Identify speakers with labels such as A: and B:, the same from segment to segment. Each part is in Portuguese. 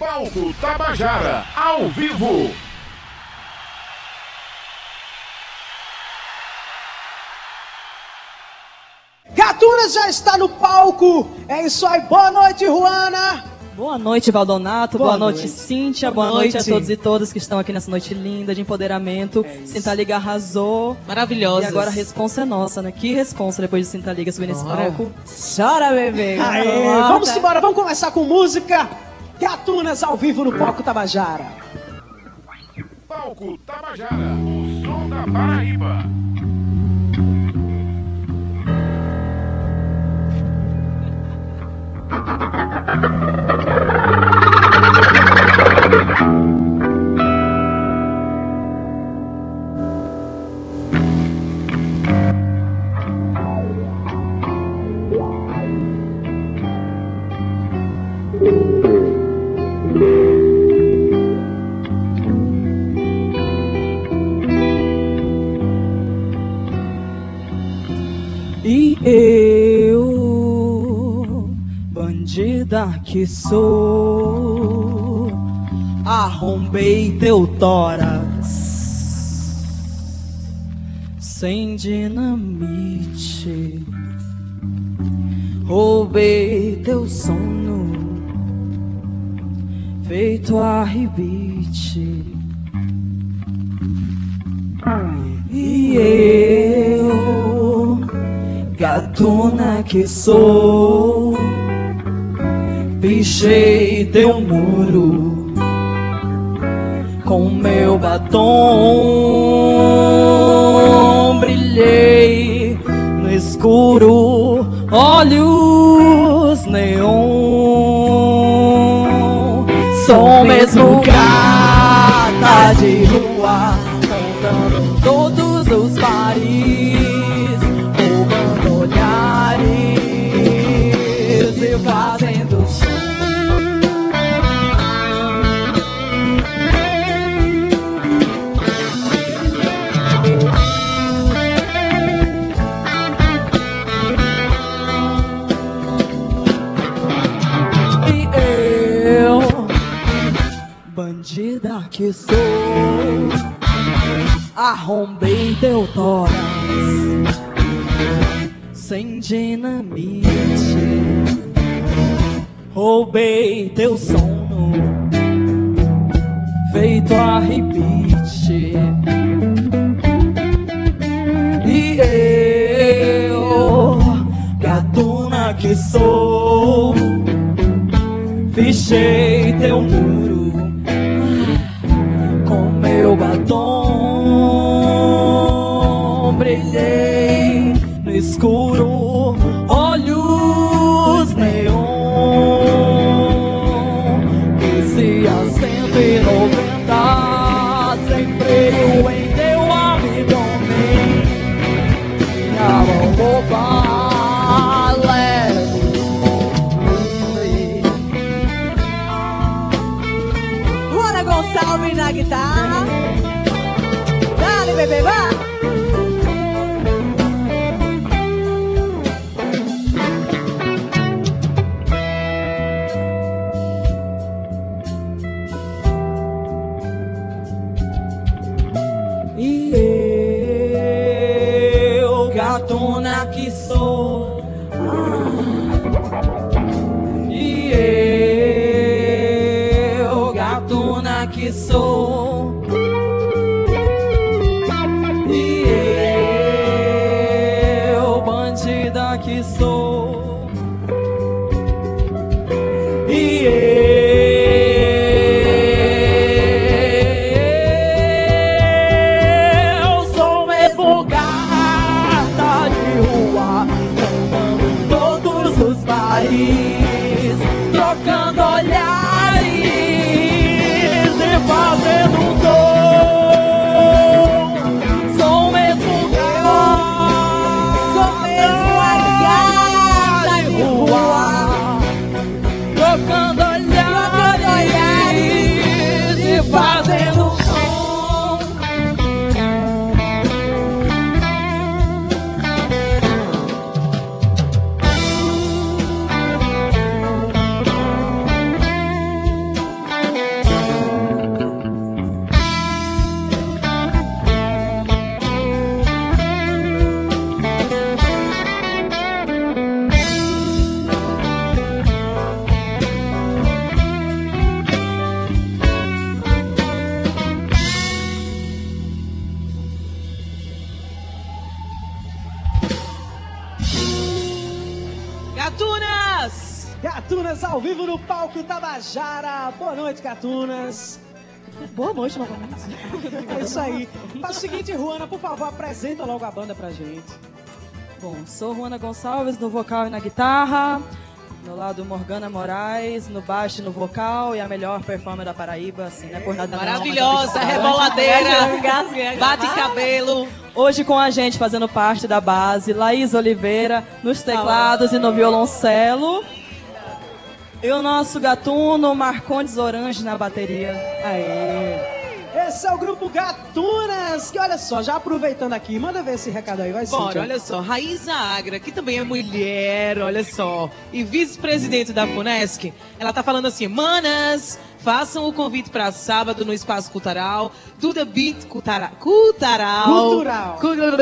A: Palco Tabajara, ao vivo.
B: Gatunas já está no palco. É isso aí. Boa noite, Juana.
C: Boa noite, Valdonato.
B: Boa
C: Boa, noite,
B: noite.
C: Cíntia.
B: Boa
C: Boa, noite.
B: noite.
C: a todos e todas que estão aqui nessa noite linda de empoderamento.
B: É isso.
C: Sinta Liga arrasou.
D: Maravilhosa.
C: E agora a responsa é nossa, né? Que responsa depois de Sinta Liga subir nesse
D: Bora.
C: palco.
D: Chora, bebê.
B: Aê, vamos embora, vamos começar com música. Gatunas ao vivo no palco Tabajara.
A: Palco Tabajara, o som da Paraíba.
C: Bandida que sou, arrombei teu tórax sem dinamite, roubei teu sono, feito a ribite. E eu, gatuna que sou, pichei teu muro com meu batom, brilhei no escuro, olhos neon. Sou mesmo gata de rua, que sou, arrombei teu tórax sem dinamite, roubei teu sono, feito a ribite. E eu, gatuna que sou, Fichei teu muro
B: Tabajara. Boa noite, Gatunas.
C: Boa noite, novamente.
B: É isso aí. Faz o seguinte, Ruana, por favor, apresenta logo a banda pra gente.
C: Bom, sou Juana Gonçalves no vocal e na guitarra. No lado Morgana Moraes, no baixo e no vocal, e a melhor performer da Paraíba, assim, né? Por nada
E: Maravilhosa,
C: mas-
E: reboladeira, bate cabelo.
C: Hoje com a gente fazendo parte da base, Laís Oliveira nos teclados e no violoncelo. E o nosso gatuno Marcondes Orange na bateria.
B: Aê. Esse é o grupo Gatunas, que olha só, já aproveitando aqui, manda ver esse recado aí, vai ser.
E: Bora, olha só, Raíza Agra, que também é mulher, olha só, e vice-presidente da FUNESC, ela tá falando assim, manas, façam o convite para sábado no Espaço Cultural, The Beat Cultara, Cultural.
B: Cultural.
E: Cultural,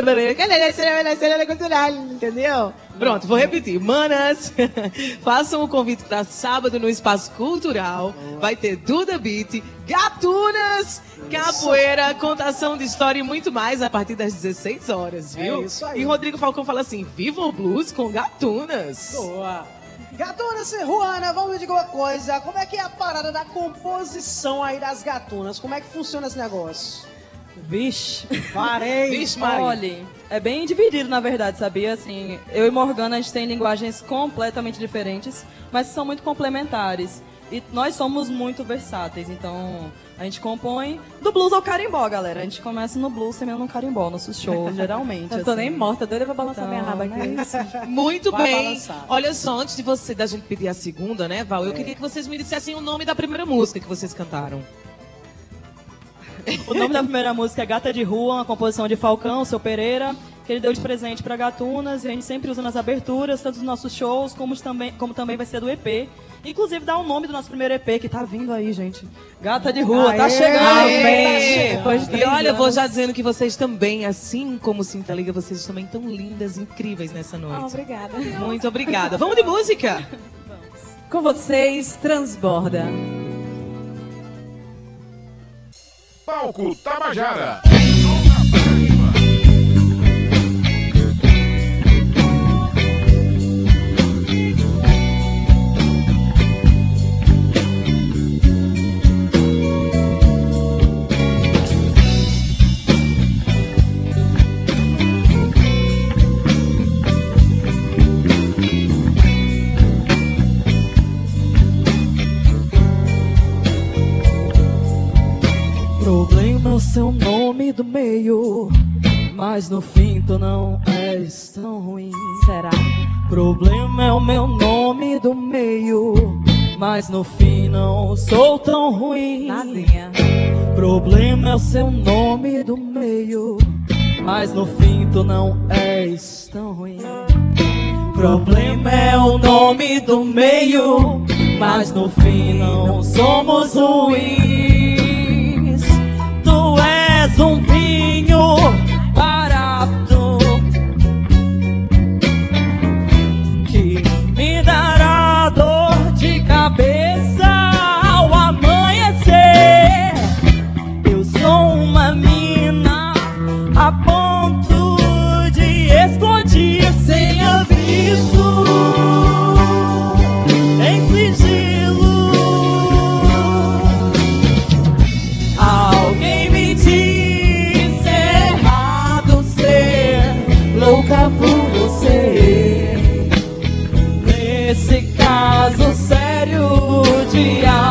E: entendeu? Pronto, vou repetir. Manas, façam o convite para sábado no Espaço Cultural. Vai ter Duda Beat, Gatunas, Capoeira, contação de história e muito mais a partir das 16 horas, viu?
B: É isso aí.
E: E Rodrigo Falcão fala assim: Viva o Blues com Gatunas.
B: Boa. Gatunas e Ruana, vamos me dizer uma coisa. Como é que é a parada da composição aí das gatunas? Como é que funciona esse negócio?
C: Vixe.
B: Parei.
E: Vixe, Maria.
C: Olha, é bem dividido na verdade, sabia? Assim, eu e Morgana a gente tem linguagens completamente diferentes, mas são muito complementares. E nós somos muito versáteis, então a gente compõe do blues ao carimbó, galera. A gente começa no blues, termina no carimbó, nossos shows, geralmente.
D: Eu tô
C: assim.
D: nem morta, doida pra balançar
C: Então,
D: minha raba aqui.
C: né?
E: Muito
B: Vai
E: bem.
B: balançar.
E: Olha só, antes de você da gente pedir a segunda, né, Val? Eu queria que vocês me dissessem o nome da primeira música que vocês cantaram.
C: O nome da primeira música é Gata de Rua, uma composição de Falcão, seu Pereira, que ele deu de presente para Gatunas e a gente sempre usa nas aberturas, tanto dos nossos shows, como também, como também vai ser do EP. Inclusive dá o nome do nosso primeiro EP, que tá vindo aí, gente. Gata de Rua, tá
B: Aê!
C: chegando!
E: Aê!
C: tá chegando.
E: E olha, eu vou já dizendo que vocês também, assim como Cinta Liga, vocês também tão lindas, incríveis nessa
D: Ah,
E: noite.
D: obrigada.
E: Muito obrigada. Vamos de música?
D: Com vocês, Transborda.
A: Palco Tabajara.
C: Problema é o seu nome do meio, mas no fim tu não és tão ruim.
D: Será?
C: Problema é o meu nome do meio, mas no fim não sou tão ruim.
D: Nadinha.
C: Problema é o seu nome do meio, mas no fim tu não és tão ruim. Problema é o nome do meio, mas no fim não somos ruins. De afeto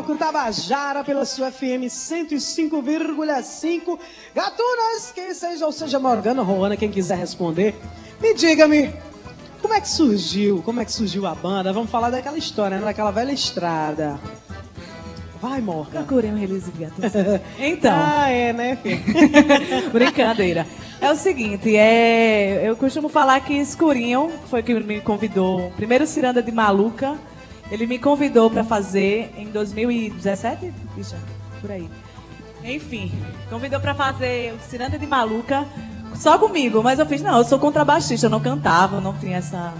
B: palco Tabajara pela sua FM 105,5. Gatunas, quem seja, ou seja Morgana, Roana, quem quiser responder, me diga-me, como é que surgiu? Como é que surgiu a banda? Vamos falar daquela história, né? Daquela velha estrada. Vai, Morgan.
D: Procurei um release de gatos. Então,
B: Ah, é, né, filho?
D: brincadeira. É o seguinte, é, eu costumo falar que Escurinho foi que me convidou. Primeiro Ciranda de Maluca, ele me convidou para fazer em 2017, Bicha, por aí. Enfim, convidou para fazer o Ciranda de Maluca só comigo, mas eu fiz, não, eu sou contrabaixista, eu não cantava, não tinha essa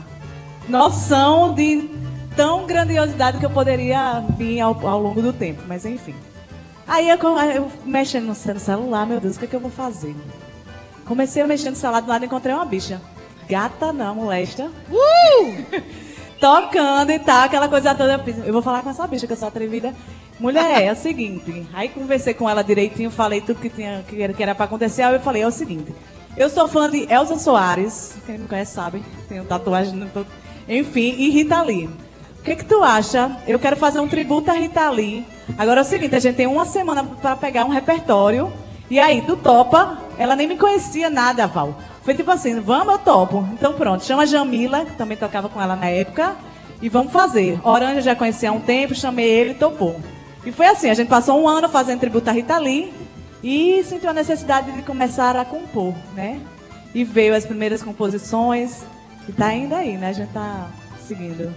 D: noção de tão grandiosidade que eu poderia vir ao, ao longo do tempo, mas enfim. Aí eu, eu mexendo no cel- celular, meu Deus, o que, é que eu vou fazer? Comecei a mexer no celular, do lado encontrei uma bicha. Gata não, molesta. Tocando e tal, aquela coisa toda. Eu fiz, Eu vou falar com essa bicha, que eu sou atrevida. Mulher, é o seguinte. Aí conversei com ela direitinho, falei tudo que, tinha, que era, que era pra acontecer. Aí eu falei, é o seguinte. Eu sou fã de Elza Soares. Quem me conhece sabe. Tenho tatuagem no... Enfim, e Rita Lee. O que, que tu acha? Eu quero fazer um tributo a Rita Lee. Agora é o seguinte, a gente tem uma semana para pegar um repertório. E aí, tu topa? Ela nem me conhecia nada, Val. Foi tipo assim, vamos, eu topo. Então pronto, chama a Jamila, que também tocava com ela na época, e vamos fazer. Orange eu já conhecia há um tempo, chamei ele e topou. E foi assim, a gente passou um ano fazendo tributo a Rita Lee e sentiu a necessidade de começar a compor, né? E veio as primeiras composições, e tá ainda aí, né? A gente tá seguindo.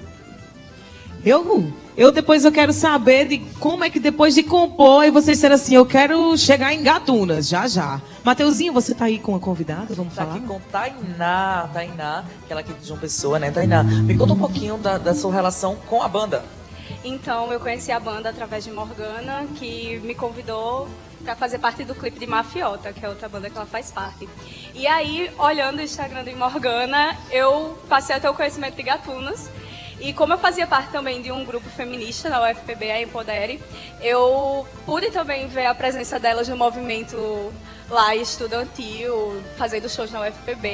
E: Eu, eu depois eu quero saber de como é que depois de compor e vocês disseram assim, eu quero chegar em Gatunas, já já. Mateuzinho, você tá aí com a convidada? Vamos
F: Tá
E: falar?
F: aqui com Tainá, Tainá, aquela aqui de João Pessoa, né? Tainá, me conta um pouquinho da, da sua relação com a banda.
G: Então, eu conheci a banda através de Morgana, que me convidou para fazer parte do clipe de Mafiota, que é outra banda que ela faz parte. E aí, olhando o Instagram de Morgana, eu passei a ter o conhecimento de Gatunas. E como eu fazia parte também de um grupo feminista na UFPB, a Empodere, eu pude também ver a presença delas no movimento lá estudantil, fazendo shows na UFPB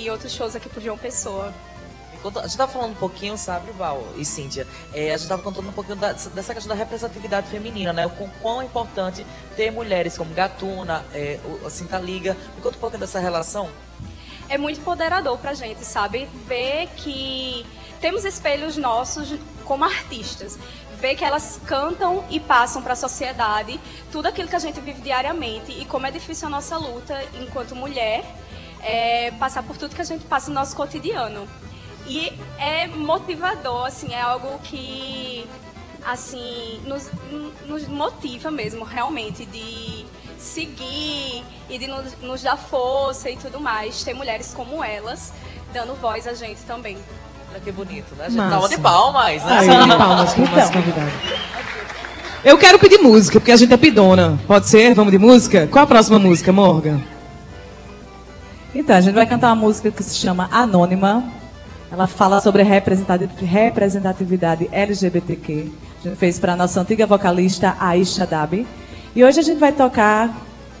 G: e outros shows aqui por João Pessoa.
F: A gente tava falando um pouquinho, sabe, Val e Cíntia? É, a gente tava contando um pouquinho da- dessa questão da representatividade feminina, né? O quão, quão é importante ter mulheres como Gatuna, é, o- Cinta Liga. Me conta um pouquinho dessa relação.
G: é muito empoderador pra gente, sabe? Ver que temos espelhos nossos como artistas. Ver que elas cantam e passam para a sociedade tudo aquilo que a gente vive diariamente e como é difícil a nossa luta enquanto mulher é, passar por tudo que a gente passa no nosso cotidiano. E é motivador, assim, é algo que assim nos, nos motiva mesmo realmente de seguir e de nos, nos dar força e tudo mais. Ter mulheres como elas dando voz a gente também.
F: Olha que bonito, né? A gente
E: Massa.
F: tava de palmas, né?
E: Aí, de palmas
C: Então.
E: convidado. Eu quero pedir música, porque a gente é pidona. Pode ser? Vamos de música? Qual a próxima música, Morgan?
C: Então, a gente vai cantar uma música que se chama Anônima. Ela fala sobre representati- representatividade LGBTQ. A gente fez para a nossa antiga vocalista Aisha Dabi. E hoje a gente vai tocar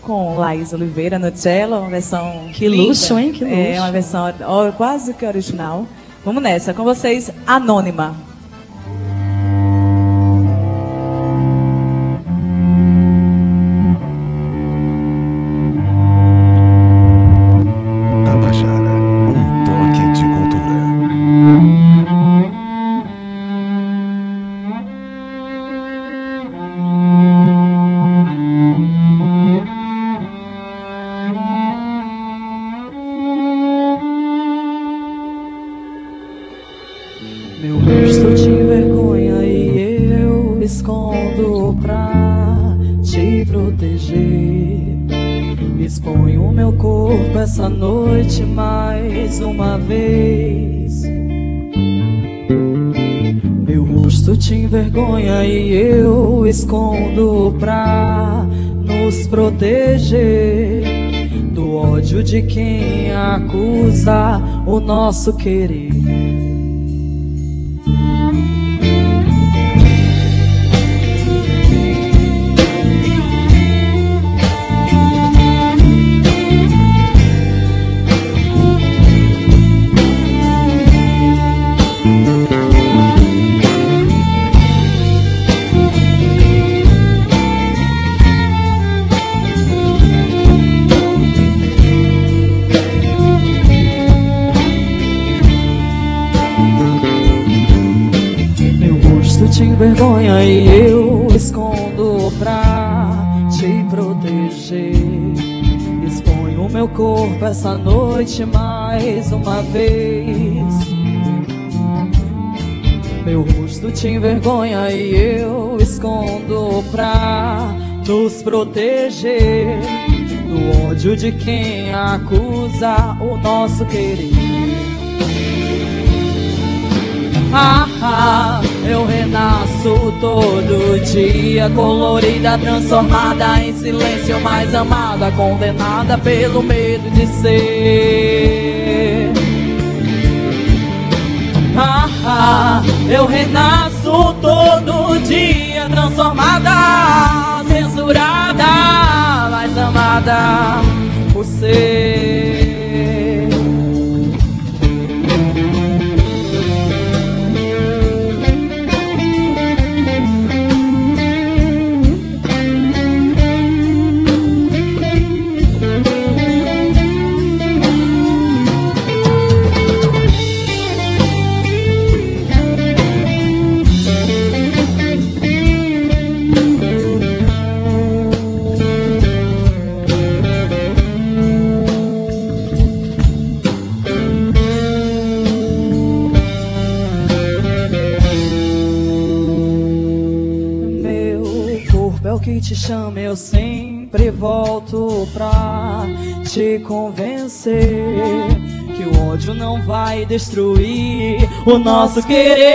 C: com Laís Oliveira no cello, uma versão
E: Que luxo, hein? Que
C: É
E: luxo.
C: uma versão quase que original. Vamos nessa, com vocês, Anônima. Rosto te envergonha e eu escondo pra nos proteger do ódio de quem acusa o nosso querer. Corpo essa noite mais uma vez. Meu rosto te envergonha e eu escondo pra nos proteger do ódio de quem acusa o nosso querer. Ah, ah, eu renasço todo dia, colorida, transformada em silêncio, mais amada, condenada pelo medo de ser. Ah, ah, eu renasço todo dia, transformada, censurada, mais amada por ser. Destruir o nosso querer.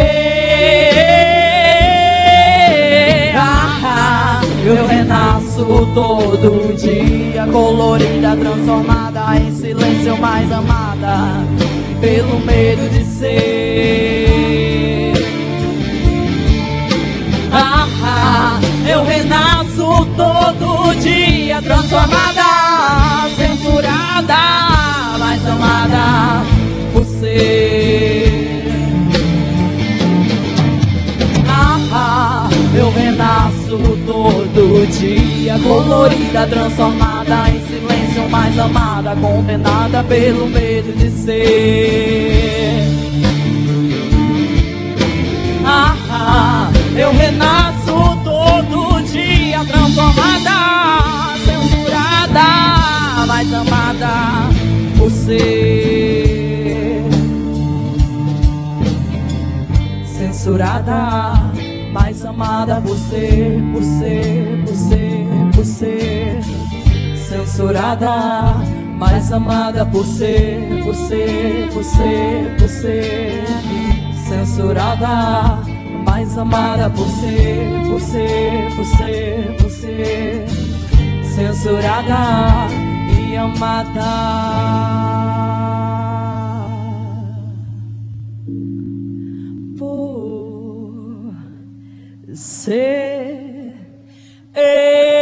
C: Ah, eu renasço todo dia, colorida, transformada em silêncio, mais amada pelo medo de ser. Ah, ah, eu renasço todo dia, transformada, censurada, mais amada Ah, eu renasço todo dia, colorida, transformada em silêncio, mais amada, condenada pelo medo de ser. Ah, eu renasço todo dia, transformada, censurada, mais amada por Censurada, mais amada por ser, por ser, por ser, por ser. censurada, mas amada por ser, por ser, por ser, por ser. Censurada, mas amada por ser, por ser, por ser, por ser. Censurada e amada. Ser.
B: Aê!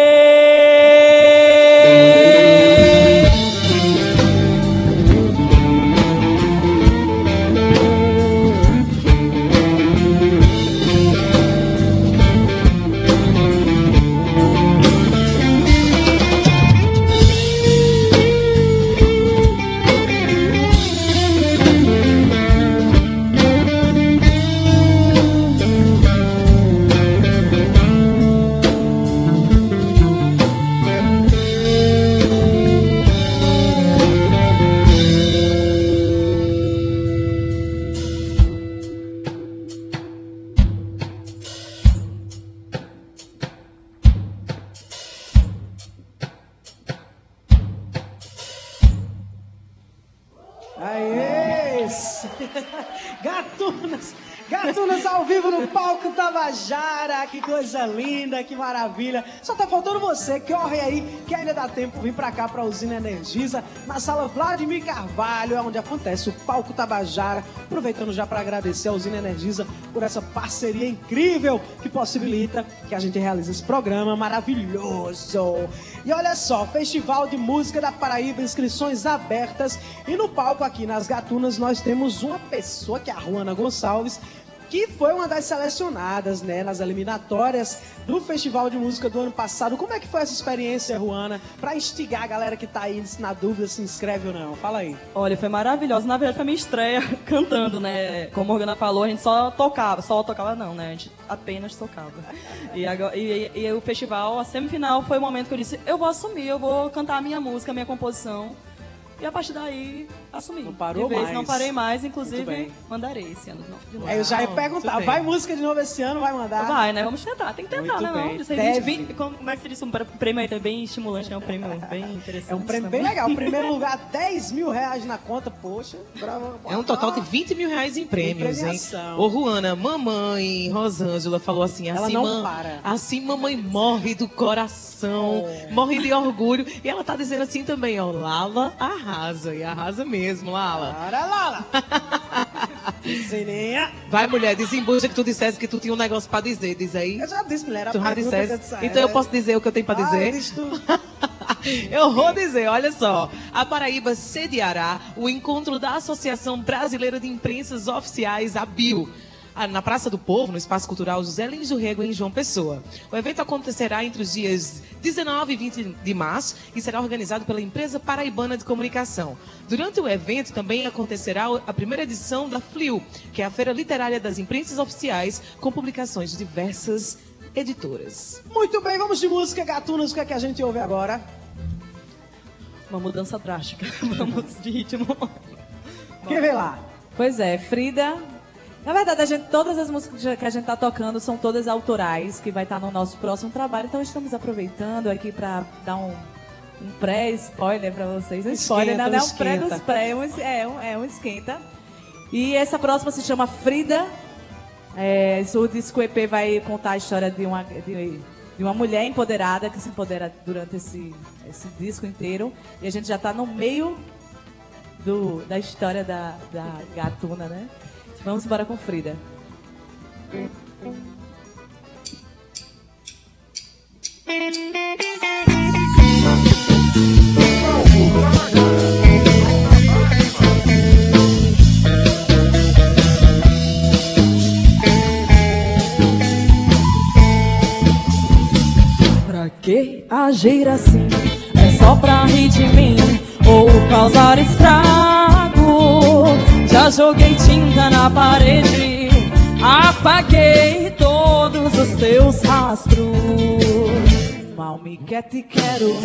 B: Linda, que maravilha! Só tá faltando você, corre aí, que ainda dá tempo vir pra cá pra Usina Energisa, na sala Vladimir Carvalho, é onde acontece o palco Tabajara. Aproveitando já pra agradecer a Usina Energisa por essa parceria incrível que possibilita que a gente realize esse programa maravilhoso. E olha só, Festival de Música da Paraíba, inscrições abertas. E no palco aqui nas Gatunas nós temos uma pessoa que é a Ruana Gonçalves, que foi uma das selecionadas, né, nas eliminatórias do Festival de Música do ano passado. Como é que foi essa experiência, Ruana, pra instigar a galera que tá aí na dúvida se inscreve ou não? Fala aí.
C: Olha, foi maravilhoso. Na verdade, foi minha estreia cantando, né? Como a Morgana falou, a gente só tocava. Só tocava não, né? A gente apenas tocava. E, agora, e, e- e o festival, a semifinal, foi o momento que eu disse, eu vou assumir, eu vou cantar a minha música, a minha composição. E a partir daí, assumi.
B: Não parou
C: De vez,
B: mais.
C: Não parei mais, inclusive,
B: bem.
C: mandarei esse ano de novo. de novo.
B: Aí eu já ia perguntar,
E: bem.
B: vai música de novo esse ano, vai mandar?
C: Vai, né? Vamos tentar. Tem que tentar,
B: Muito
C: né?
B: bem.
C: Não? Isso aí,
B: Deve.
C: 20, 20, como é que se diz? Um prêmio aí, é bem estimulante, é um prêmio bem interessante.
B: É um prêmio bem
C: também.
B: legal. Primeiro lugar, 10 mil reais na conta, poxa. Bravo.
E: É um total de 20 mil reais em prêmios, hein? Ô, Ruana, mamãe Rosângela falou assim,
B: Ela
E: assim,
B: não para.
E: assim mamãe morre do coração,
B: Oh.
E: morre de orgulho. E ela tá dizendo assim também, ó, Lala arrasa, e arrasa mesmo, Lala.
B: Para, Lala. Sininha.
E: Vai, mulher, desembucha que tu dissesse que tu tinha um negócio pra dizer, diz aí.
B: Eu já disse, mulher. a
E: Tu já
B: eu
E: dissesse.
B: disse,
E: Então eu
B: é-
E: posso dizer o que eu tenho pra
B: Ah,
E: dizer?
B: diz tu.
E: Eu vou dizer, olha só. A Paraíba sediará o encontro da Associação Brasileira de Imprensas Oficiais, a BIO. Ah, Na Praça do Povo, no Espaço Cultural José Lins do Rego, em João Pessoa. O evento acontecerá entre os dias 19 e 20 de março e será organizado pela empresa Paraibana de Comunicação. Durante o evento também acontecerá a primeira edição da FLIU, que é a Feira Literária das Imprensas Oficiais, com publicações de diversas editoras.
B: Muito bem, vamos de música, Gatunas. O que é que a gente ouve agora?
C: Uma mudança drástica. Vamos de ritmo.
B: Quem vê lá?
D: Pois é, Frida. Na verdade, a gente, todas as músicas que a gente está tocando são todas autorais, que vai estar no nosso próximo trabalho. Então, estamos aproveitando aqui para dar um, um pré-spoiler para vocês. Um spoiler,
B: Esquenta,
D: não, não
B: um
D: é um pré dos pré, é um, é, um, é um esquenta. E essa próxima se chama Frida. É, o disco EP vai contar a história de uma, de, de uma mulher empoderada que se empodera durante esse, esse disco inteiro. E a gente já está no meio do, da história da, da gatuna, né? Vamos embora com Frida.
C: Pra que agir assim? É só pra rir de mim ou causar estrago? Já joguei tinta na parede, apaguei todos os teus rastros.
D: Mal me quer te quero,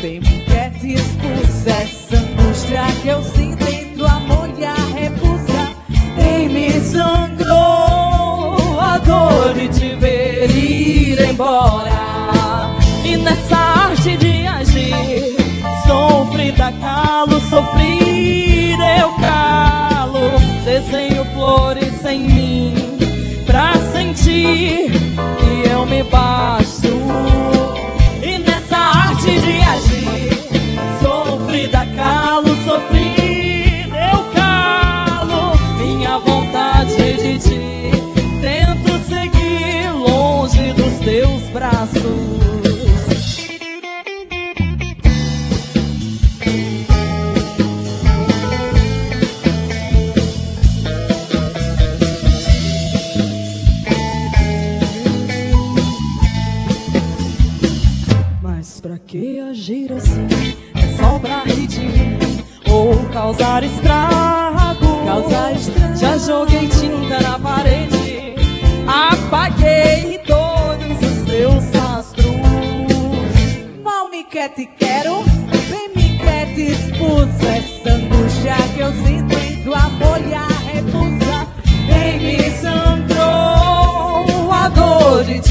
D: bem me quer te expulsa. Essa angústia que eu sinto entre o amor repulsa.
C: Em me sangrou a dor de te ver ir embora. E nessa arte de agir, agir em mim pra
D: sentir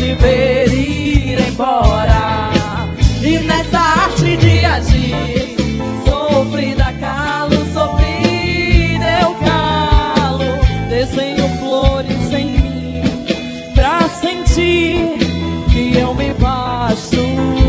D: te
C: ver ir embora. E nessa arte de agir, sofri da calo, sofri deu calo. Desenho flores em mim pra sentir que eu me basto.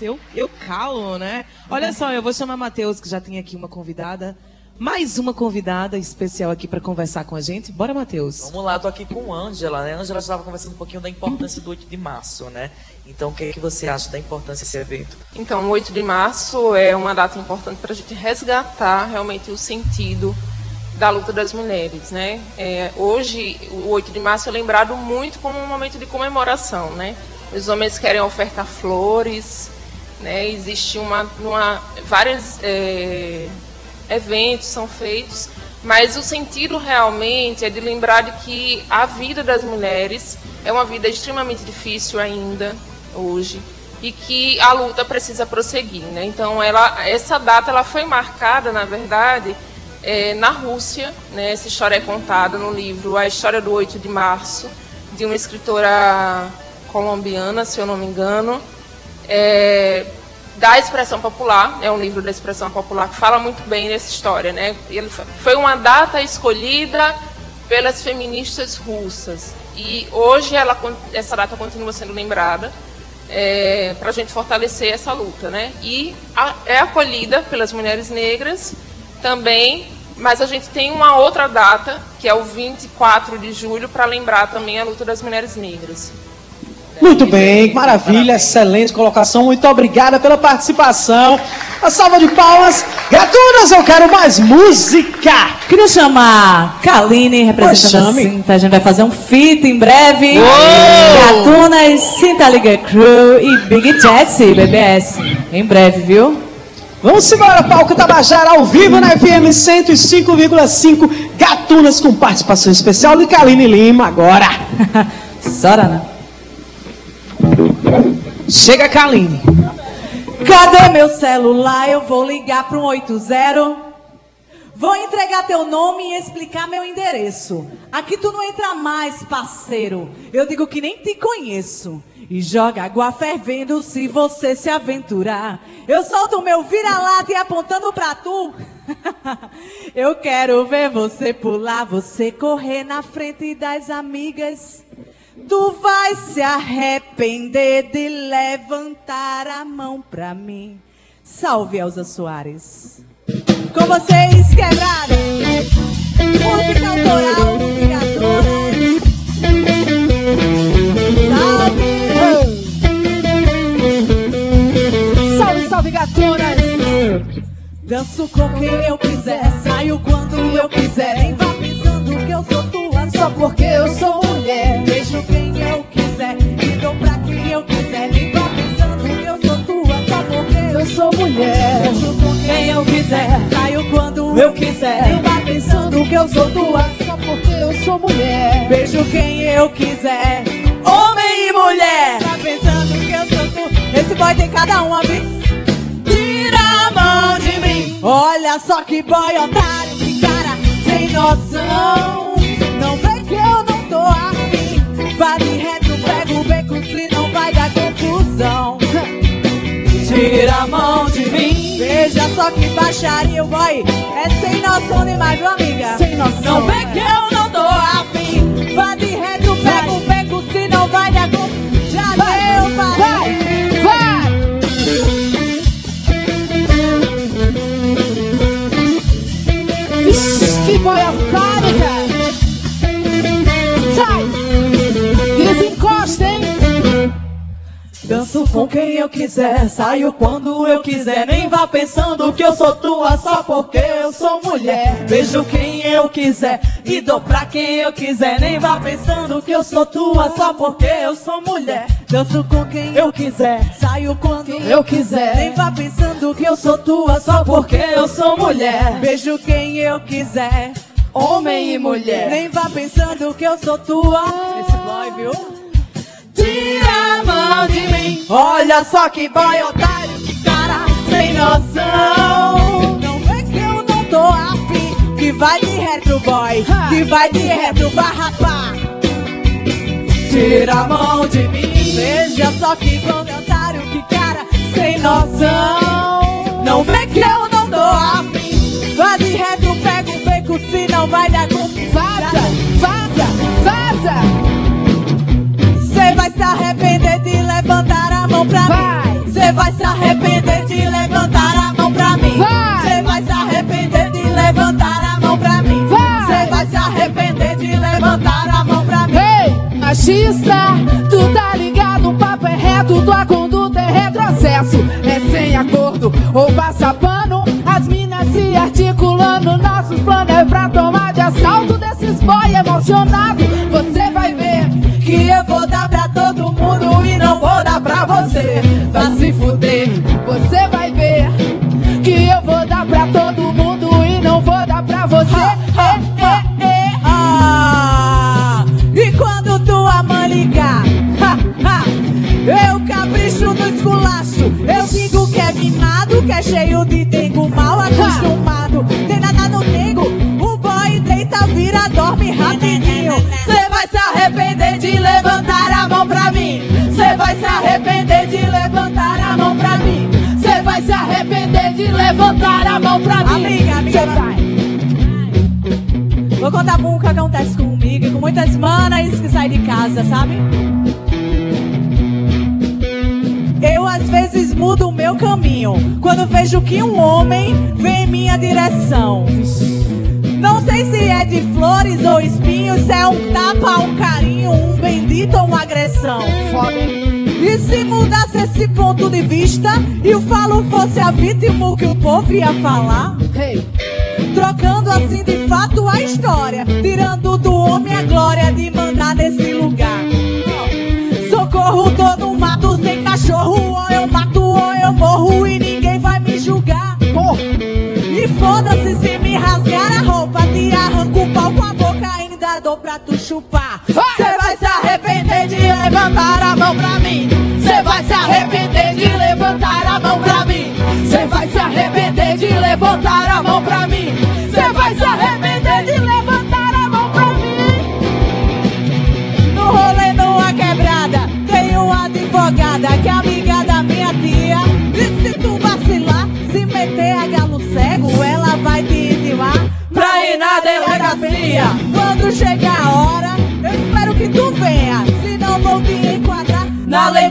D: Eu,
C: eu
E: calo, né? Olha só, eu vou chamar Matheus, que já tem aqui uma convidada. Mais uma convidada especial aqui para conversar com a gente. Bora, Matheus.
F: Vamos lá, tô aqui com Ângela, né? Ângela já estava conversando um pouquinho da importância do 8 de março, né? Então, o que, é que você acha da importância desse evento?
H: Então, o 8 de março é uma data importante para a gente resgatar realmente o sentido da luta das mulheres, né? É, hoje, o 8 de março é lembrado muito como um momento de comemoração, né? Os homens querem ofertar flores, né? Existe uma, uma vários é, eventos são feitos, mas o sentido realmente é de lembrar de que a vida das mulheres é uma vida extremamente difícil ainda hoje e que a luta precisa prosseguir, né? Então, ela, essa data ela foi marcada, na verdade, é, na Rússia, né? Essa história é contada no livro A História do 8 de Março, de uma escritora colombiana, se eu não me engano, é, da expressão popular, é um livro da expressão popular que fala muito bem dessa história, né? Ele foi uma data escolhida pelas feministas russas e hoje ela, essa data continua sendo lembrada é, para a gente fortalecer essa luta, né? E a, é acolhida pelas mulheres negras também, mas a gente tem uma outra data, que é o 24 de julho, para lembrar também a luta das mulheres negras.
B: Muito bem, maravilha, excelente colocação. Muito obrigada pela participação. Uma salva de palmas. Gatunas, eu quero mais música.
D: Queria chamar Kaline, representando a. Cinta. A gente vai fazer um feat em breve.
E: Uou!
D: Gatunas, Cinta Liga Crew e Big Jessie, BBS. Em breve, viu?
B: Vamos embora, palco Tabajara ao vivo na FM 105,5. Gatunas com participação especial de Kaline Lima agora.
D: Sora, né?
B: Chega, Kaline.
D: Cadê meu celular? Eu vou ligar para um 80. Vou entregar teu nome e explicar meu endereço. Aqui tu não entra mais, parceiro. Eu digo que nem te conheço. E joga água fervendo se você se aventurar. Eu solto o meu vira-lata e apontando pra tu. Eu quero ver você pular, você correr na frente das amigas. Tu vai se arrepender de levantar a mão pra mim. Salve, Elza Soares. Com vocês, quebrada. Música autoral, música Salve.
B: Salve, salve!
D: Danço com quem eu quiser, saio quando eu quiser. Nem que eu sou tua só porque eu sou mulher. Beijo quem eu quiser e dou pra quem eu quiser. Nem vá pensando que eu sou tua só porque eu sou mulher. Beijo com quem eu quiser, saio quando eu quiser. Nem vá pensando que eu sou tua só porque eu sou mulher. Beijo quem eu quiser, homem e mulher. Tá pensando que eu sou tu? Esse boy tem cada um, amigo. Tira a mão de mim. Olha só que boy otário, que cara sem noção. Não vê que eu não tô afim. Vá de reto, pega o beco, se não vai dar confusão. Tira a mão de mim. Veja só que baixaria o boy. É sem noção demais, viu, amiga?
B: Sem noção,
D: Não vê que eu não com quem eu quiser, saio quando eu quiser. Nem vá pensando que eu sou tua só porque eu sou mulher. Beijo quem eu quiser e dou pra quem eu quiser. Nem vá pensando que eu sou tua só porque eu sou mulher. Danço com quem eu quiser, saio quando eu quiser. Nem vá pensando que eu sou tua só porque eu sou mulher. Beijo quem eu quiser. Homem e mulher. Nem vá pensando que eu sou tua. Esse boy, viu? Tira a mão de mim. Olha só que boy otário, que cara sem noção. Não vê que eu não tô afim. Que vai de retro, boy. Que vai de retro, vai rapar. Tira a mão de mim. Veja só que boy otário, que cara sem noção. Não vê que eu não tô afim. Vai de retro, pega o beco, se não vai dar confusão.
B: Vaza! Vaza! Vaza!
D: Vai arrepender de levantar a mão pra
B: Vai.
D: mim. Você vai se arrepender de levantar a mão pra mim.
B: Vai.
D: Você vai se arrepender de levantar a mão pra mim.
B: Vai.
D: Você vai se arrepender de levantar a mão pra mim.
B: Ei, machista, tu tá ligado, o papo é reto, tua conduta é retrocesso. É sem acordo ou passa pano, as minas se articulando, nossos planos é pra tomar de assalto desses boy emocionado.
D: Pra você.
B: vai se fuder. Você vai
D: se arrepender de levantar a mão pra mim.
B: Você vai se arrepender de levantar a mão pra mim.
D: Amiga, amiga,
B: Cê vai.
D: Vou contar um que acontece comigo e com muitas manas que saem de casa, sabe? Eu às vezes mudo o meu caminho quando vejo que um homem vem em minha direção. Não sei se é de flores ou espinhos, se é um tapa, um carinho, um bendito ou uma agressão. E se mudasse esse ponto de vista e o falo fosse a vítima, o que o povo ia falar?
B: Hey.
D: Trocando assim de fato a história, tirando do homem a glória de mandar nesse lugar. Socorro, tô no mato sem cachorro, ou eu mato ou eu morro e ninguém vai me julgar. E foda-se se me rasgar a roupa, te arranco o pau com a boca, ainda dou pra tu chupar. Cê levantar a mão pra mim. Cê vai se arrepender de levantar a mão pra mim. Cê vai se arrepender de levantar a mão pra mim. Cê vai se arrepender de levantar a mão pra mim. No rolê numa quebrada, tem uma advogada que é amiga da minha tia. E se tu vacilar, se meter a galo cego, ela vai te intimar pra ir na delegacia. Quando chegar a hora,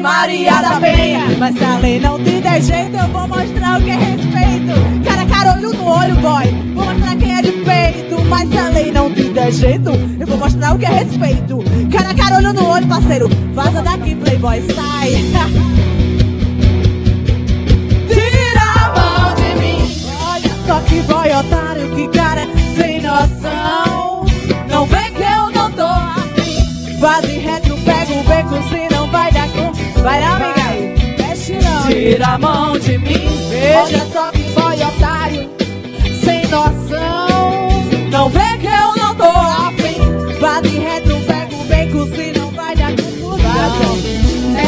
D: Maria da Penha. Mas se a lei não te der jeito, eu vou mostrar o que é respeito. Cara, carolho no olho, boy. Vou mostrar quem é de peito. Mas se a lei não te der jeito, eu vou mostrar o que é respeito. Cara, carolho no olho, parceiro. Vaza daqui, playboy, sai. Tira a mão de mim. Olha só que boy otário, que cara sem noção. Não vem que eu não tô afim. Vaze reto, pega o beco, se não vai dar com. Vai lá, amiga. Mexe não. Tira a mão de mim. Olha só que boy otário, sem noção. Não vê que eu não tô afim. Vaze reto, pega o beco, se não vai dar confusão. É.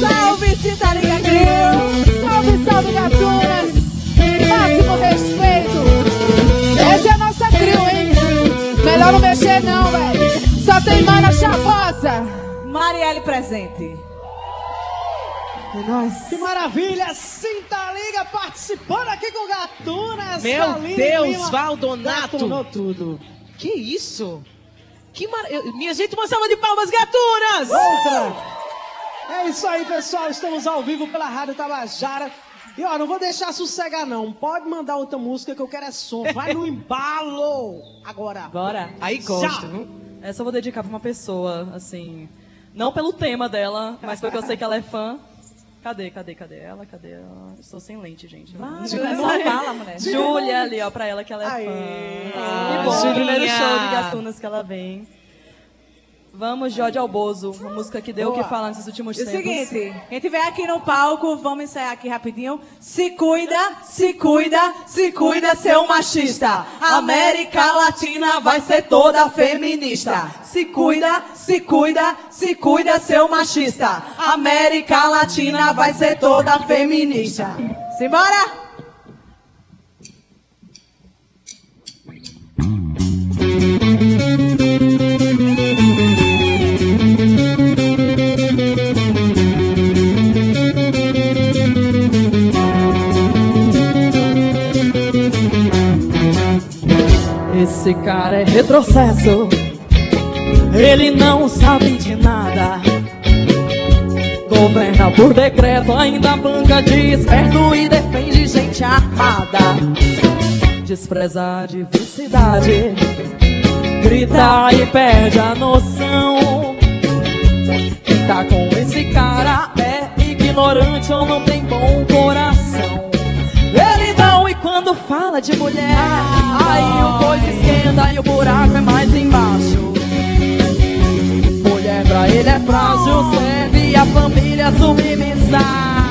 D: Salve, Cita Liga Grill.
I: Salve, salve, gatunas! Máximo respeito! Essa é a nossa trio, hein? Melhor não mexer, não, velho! Só tem mana chavosa!
D: Marielle presente. É nóis.
B: Que maravilha! Sinta Liga participando aqui com Gatunas.
E: Meu Deus,
B: Lima.
E: Valdonato.
B: Gatunou tudo.
E: Que isso? Que mar... eu- Minha gente, uma salva de palmas, gatunas!
B: Outra! É isso aí, pessoal. Estamos ao vivo pela Rádio Tabajara. E ó, não vou deixar sossegar, não. Pode mandar outra música que eu quero é som. Vai no embalo! Agora.
D: Bora.
E: Aí gosto,
B: Já.
E: viu?
C: Essa eu vou dedicar pra uma pessoa, assim. Não pelo tema dela, mas porque eu sei que ela é fã. Cadê, cadê, cadê ela? Cadê ela? Estou sem lente, gente.
D: Só fala, mulher.
C: Júlia ali, ó, pra ela que ela é
B: Aê.
C: fã.
B: Ah,
C: que bom,
E: Julinha.
C: primeiro show de gatunas que ela vem. Vamos, Jorge Albozo, uma música que deu o que falar nesses últimos
D: E o
C: tempos.
D: seguinte, quem tiver aqui no palco, vamos ensaiar aqui rapidinho. Se cuida, se cuida, se cuida, seu machista. América Latina vai ser toda feminista. Se cuida, se cuida, se cuida, seu machista. América Latina vai ser toda feminista. Simbora!
C: Esse cara é retrocesso. Ele não sabe de nada. Governa por decreto, ainda banca de esperto e defende gente armada. Despreza a diversidade, grita e perde a noção. Quem tá com esse cara é ignorante ou não tem bom coração. Quando fala de mulher, aí o coisa esquenta e o buraco é mais embaixo. Mulher pra ele é frágil, serve a família submissa.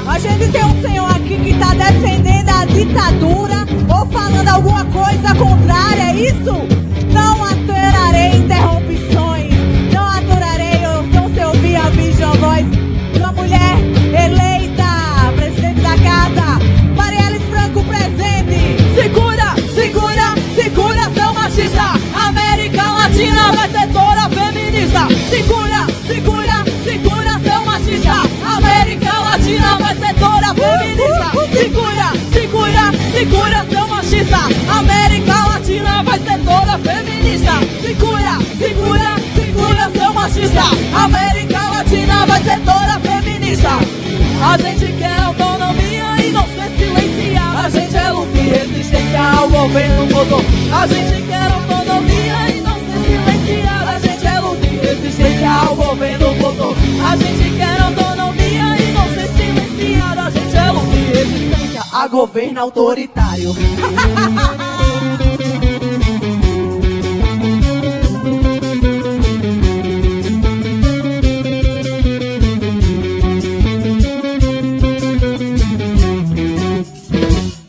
D: A gente tem um senhor aqui que tá defendendo a ditadura ou falando alguma coisa contrária, é isso? Não aturarei interrupções, Toda feminista. Segura, segura, segura, seu machista. América Latina toda feminista. Segura, segura, segura, seu machista. América Latina toda feminista. Segura, segura, segura, seu machista. América Latina toda feminista. A gente quer autonomia e não ser silenciado. A gente é luta e resistência ao governo botou. A gente quer autonomia A gente quer autonomia e ser silenciado. A gente é luta e resistência a governo autoritário.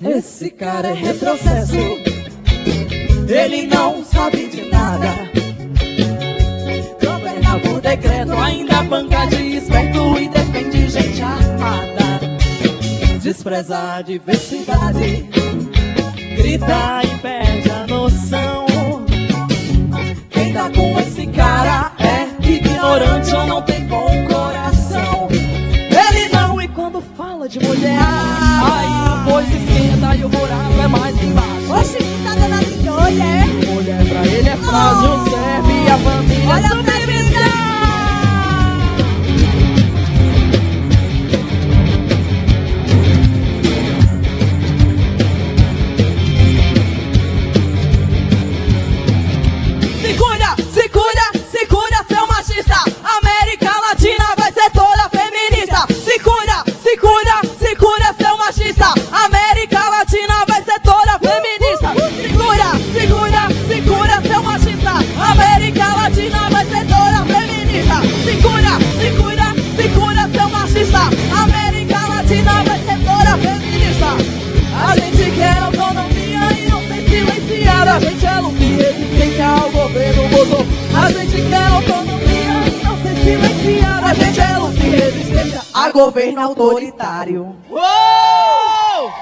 D: Esse cara é retrocesso. Ele não sabe de nada. Ainda banca de esperto e defende gente armada. Despreza a diversidade, grita e perde a noção. Quem tá com esse cara é ignorante ou não tem bom coração. Ele não, e quando fala de mulher, aí o boi se esquenta e o buraco é mais embaixo. Oxi, tá dando a olha, é? Mulher pra ele é frágil, serve a família. Olha pra A
C: gente quer autonomia e não se silencia. A gente é luta e resistência
D: a governo autoritário.
E: Uou!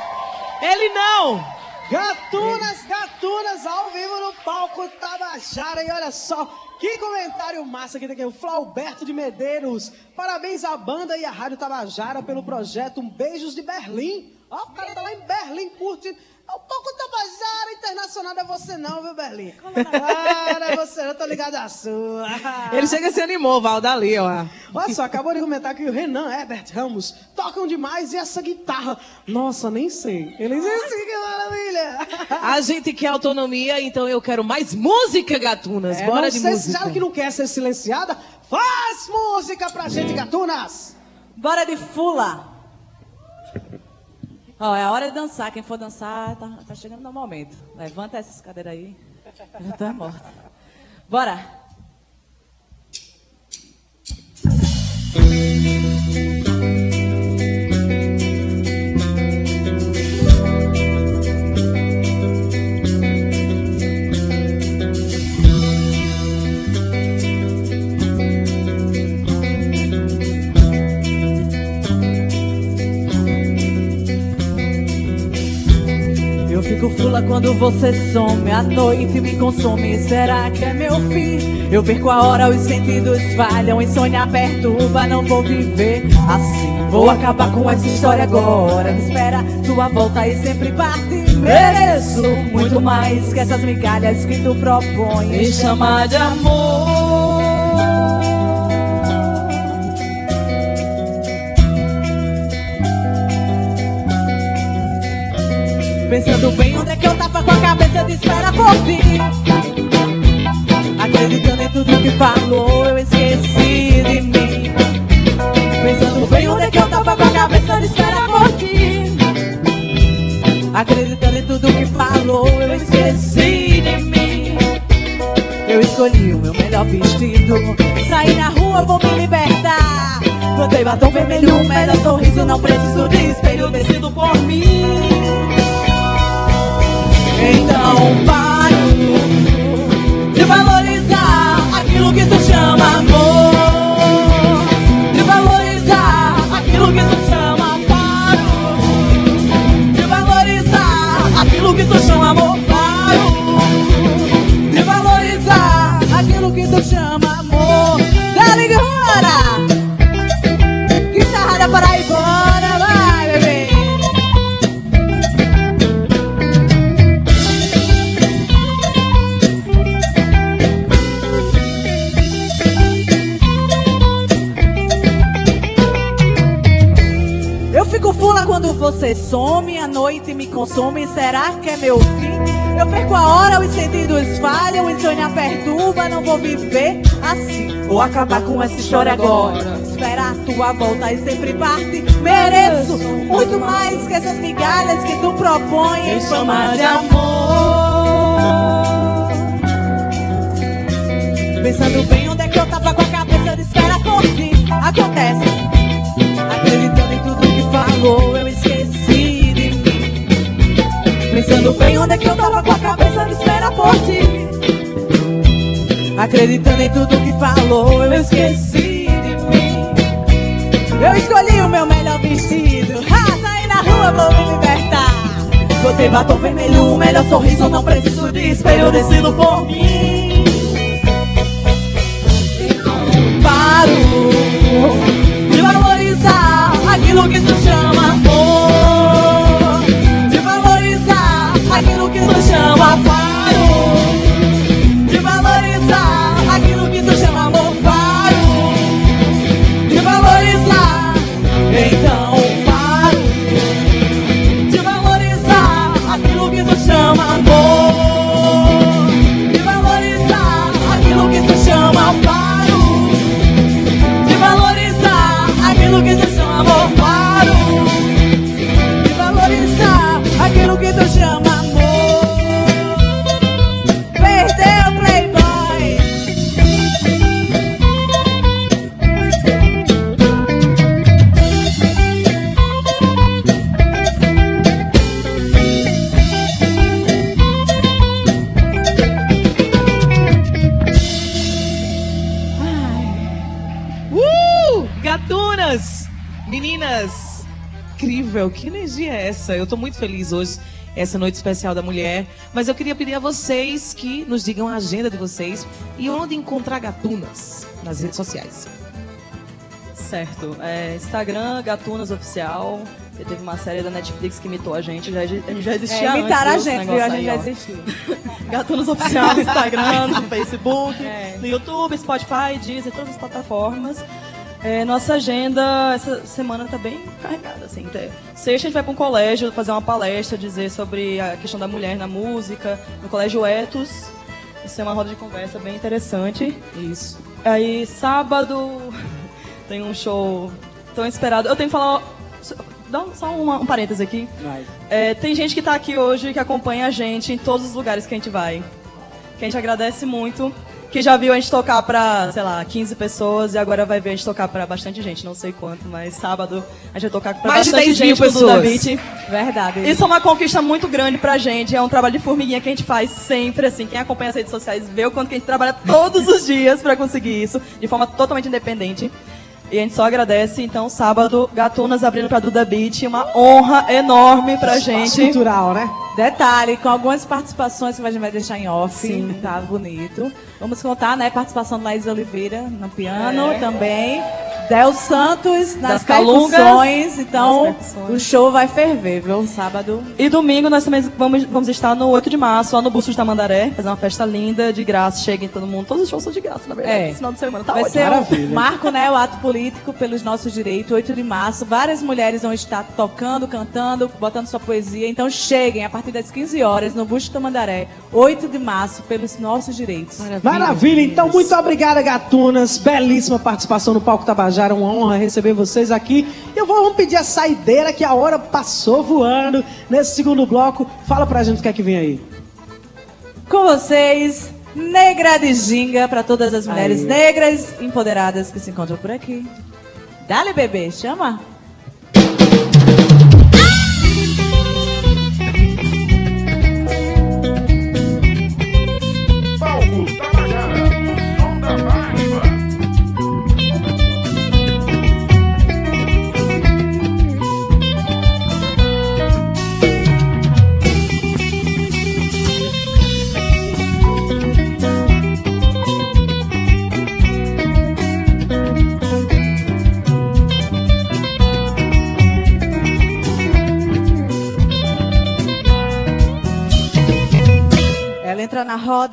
E: Ele não!
B: Gatunas, gatunas, ao vivo no palco Tabajara. E olha só, que comentário massa que tem aqui. O Flauberto de Medeiros. Parabéns à banda e à Rádio Tabajara pelo projeto Um Beijos de Berlim. Ó, o cara tá lá em Berlim, curte é um pouco Tabajara Internacional, é você não, viu, Berlim? Ah, não é você não, tô ligado à sua.
E: Ele chega e se animou, Val, dali, ó.
B: Olha só, acabou de comentar que o Renan Herbert Ramos tocam demais e essa guitarra. Nossa, nem sei. Ele diz assim, que maravilha.
E: A gente quer autonomia, então eu quero mais música, gatunas.
B: É,
E: Bora de
B: sei,
E: música.
B: Já que não quer ser silenciada, faz música pra gente, gatunas.
D: Bora de fula. Ó, é a hora de dançar. Quem for dançar, tá, tá chegando no momento. Levanta essas cadeiras aí. Já tá morta. Bora. Quando você some, a noite me consome. Será que é meu fim? Eu perco a hora, os sentidos falham, insônia perturba, não vou viver assim. Vou acabar com essa história agora. Espera tua volta e sempre parte. Mereço muito mais que essas migalhas que tu propõe. Me chamar de amor. Pensando bem onde é que eu tava com a cabeça de espera por ti? Acreditando em tudo que falou, eu esqueci de mim. Pensando bem onde é que eu tava com a cabeça de espera por ti? Acreditando em tudo que falou, eu esqueci de mim. Eu escolhi o meu melhor vestido. Saí na rua, vou me libertar. Botei batom vermelho, um melhor sorriso. Não preciso de espelho, decido por mim então paro de valorizar aquilo que tu chama amor. Você some, a noite me consome, será que é meu fim? Eu perco a hora, os sentidos falham, insônia perturba, não vou viver assim. Vou acabar com essa história agora. Esperar a tua volta e sempre parte. Mereço muito mais que essas migalhas que tu propõe em chamar de amor. Pensando bem onde é que eu tava com a cabeça de espera por ti. Acontece. Acreditando em tudo que falou, eu Pensando bem onde é que eu tava com a cabeça de espera por ti. Acreditando em tudo que falou, eu esqueci de mim. Eu escolhi o meu melhor vestido. Ha, saí na rua, vou me libertar. Botei batom vermelho, o melhor sorriso, não preciso de espelho, decido por mim. Paro de valorizar aquilo que tu chama
E: essa? Eu tô muito feliz hoje, essa noite especial da mulher. Mas eu queria pedir a vocês que nos digam a agenda de vocês e onde encontrar gatunas nas redes sociais.
C: Certo. É, Instagram, Gatunas Oficial. Teve uma série da Netflix que imitou a gente. Já, a já existia
D: É, imitaram a
C: antes, viu,
D: gente, viu? A gente já
C: aí, ó.
D: existiu.
C: Gatunos Oficial no Instagram, no Facebook,
D: É.
C: no YouTube, Spotify, Deezer, todas as plataformas. É, nossa agenda essa semana tá bem carregada, assim. Te- Sexta a gente vai para um colégio fazer uma palestra, dizer sobre a questão da mulher na música, no Colégio Etos. Isso é uma roda de conversa bem interessante.
E: Isso.
C: Aí, sábado, tem um show tão esperado. Eu tenho que falar. Dá só uma- um parêntese aqui. É, tem gente que tá aqui hoje que acompanha a gente em todos os lugares que a gente vai. Que a gente agradece muito. Que já viu a gente tocar pra, sei lá, 15 pessoas e agora vai ver a gente tocar pra bastante gente, não sei quanto, mas sábado a gente vai tocar pra
E: Mais de
C: bastante
E: 10 mil
C: gente no
E: pessoas.
C: Duda Beat.
D: Verdade.
C: Isso é uma conquista muito grande pra gente. É um trabalho de formiguinha que a gente faz sempre, assim. Quem acompanha as redes sociais vê o quanto que a gente trabalha todos os dias pra conseguir isso, de forma totalmente independente. E a gente só agradece. Então, sábado, Gatunas abrindo pra Duda Beat. Uma honra enorme pra gente.
B: Cultural, né?
D: Detalhe, com algumas participações que a gente vai deixar em off, tá bonito. Vamos contar, né? Participação da Laís Oliveira no piano
C: É.
D: também. Del Santos nas
C: Das
D: percussões. Então,
C: percussões.
D: o show vai ferver, viu? Sábado.
C: E domingo nós também vamos, vamos estar no 8 de março, lá no Busto de Tamandaré, fazer uma festa linda, de graça. Cheguem todo mundo. Todos os shows são de graça, na verdade.
D: É.
C: Esse final de semana tá
D: Vai
C: ótimo.
D: ser
B: Maravilha.
D: um marco, né? O ato político pelos nossos direitos, 8 de março. Várias mulheres vão estar tocando, cantando, botando sua poesia. Então cheguem a partir das 15 horas no Busto Tamandaré, 8 de março, pelos nossos direitos.
B: Maravilha, então muito obrigada, gatunas. Belíssima participação no Palco Tabajara, uma honra receber vocês aqui. Eu vou vamos pedir a saideira, que a hora passou voando nesse segundo bloco. Fala pra gente o que é que vem aí.
D: Com vocês, Negra de Ginga, para todas as mulheres
B: Aí.
D: negras empoderadas que se encontram por aqui. Dale, bebê, chama.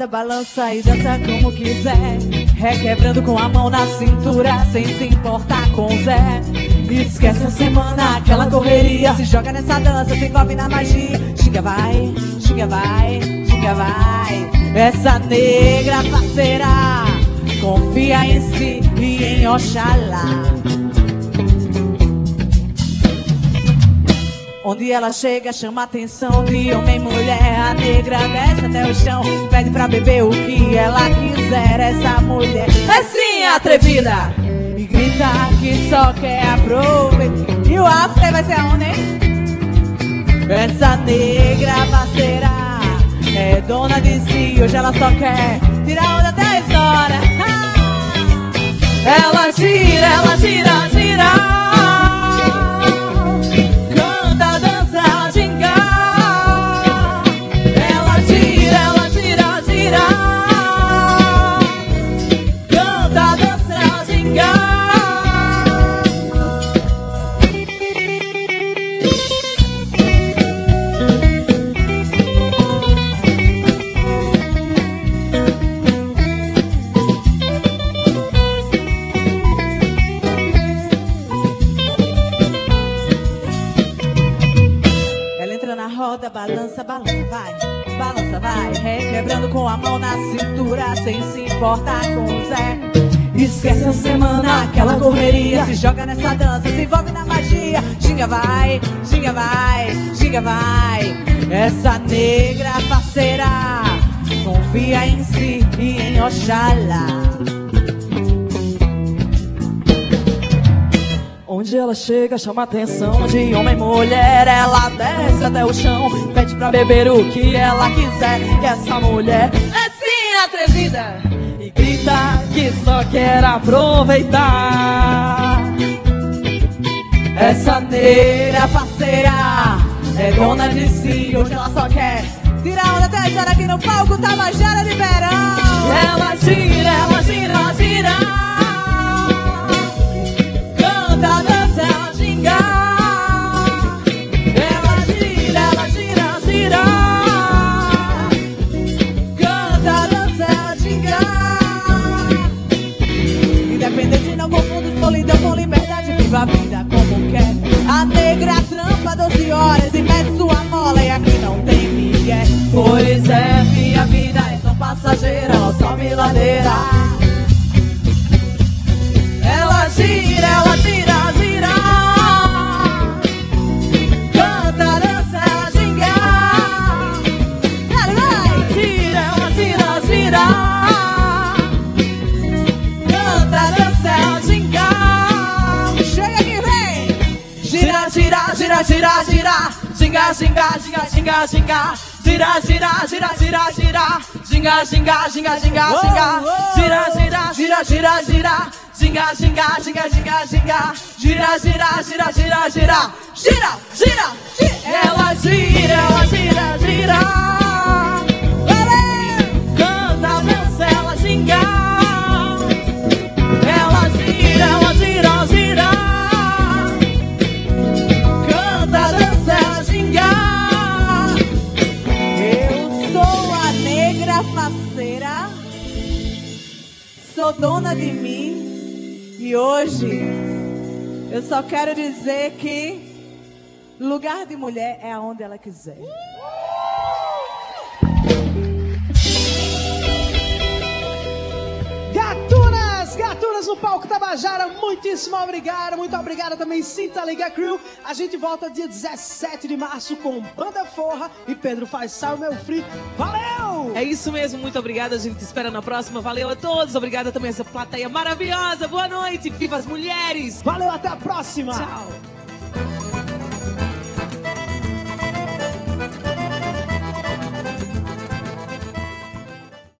D: Roda, balança e dança como quiser. Requebrando com a mão na cintura, sem se importar com o Zé. Esquece a semana, aquela correria. Se joga nessa dança, se envolve na magia. Xinga vai, xinga vai, xinga vai. Essa negra parceira confia em si e em Oxalá. Onde ela chega, chama a atenção de homem e mulher. A negra desce até o chão, pede pra beber o que ela quiser. Essa mulher é sim atrevida e grita que só quer aproveitar. E o after vai ser aonde, hein? Essa negra parceira é dona de si. Hoje ela só quer tirar onda até horas. Ah! Ela tira, ela tira, tira. Importar com o Zé. Esquece a semana, aquela correria. Se joga nessa dança, se envolve na magia. Ginga vai, ginga vai, ginga vai. Essa negra parceira confia em si e em Oxalá.
C: Onde ela chega, chama atenção de homem e mulher. Ela desce até o chão, pede pra beber o que ela quiser. Que essa mulher é sim atrevida grita que só quer aproveitar. Essa negra parceira é dona de si, hoje ela só quer tirar onda até aqui no palco, Tabajara de verão. Ela gira, ela gira, ela gira. 12 horas e mete sua mola. E aqui não tem migué. Pois é, minha vida é tão passageira, só miladeira. Ginga, ginga, ginga. Gira, gira, gira, gira, gira. Ginga, ginga, ginga, ginga, ginga. Gira, gira, gira, gira, gira. Ginga, ginga, ginga, ginga, ginga. Gira, gira, gira, gira, gira. Gira, gira, gira. Ela gira, ela gira, gira. Sou dona de mim. E hoje eu só quero dizer que lugar de mulher é aonde ela quiser.
B: Gatunas, gatunas no palco Tabajara, muitíssimo obrigado, muito obrigado também Cinta Liga Crew. A gente volta dia 17 de março com Banda Forra e Pedro faz sal meu free. Valeu!
E: É isso mesmo, muito obrigada. A gente te espera na próxima. Valeu a todos. Obrigada também a essa plateia maravilhosa. Boa noite. Viva as mulheres.
B: Valeu, até a próxima!
E: Tchau.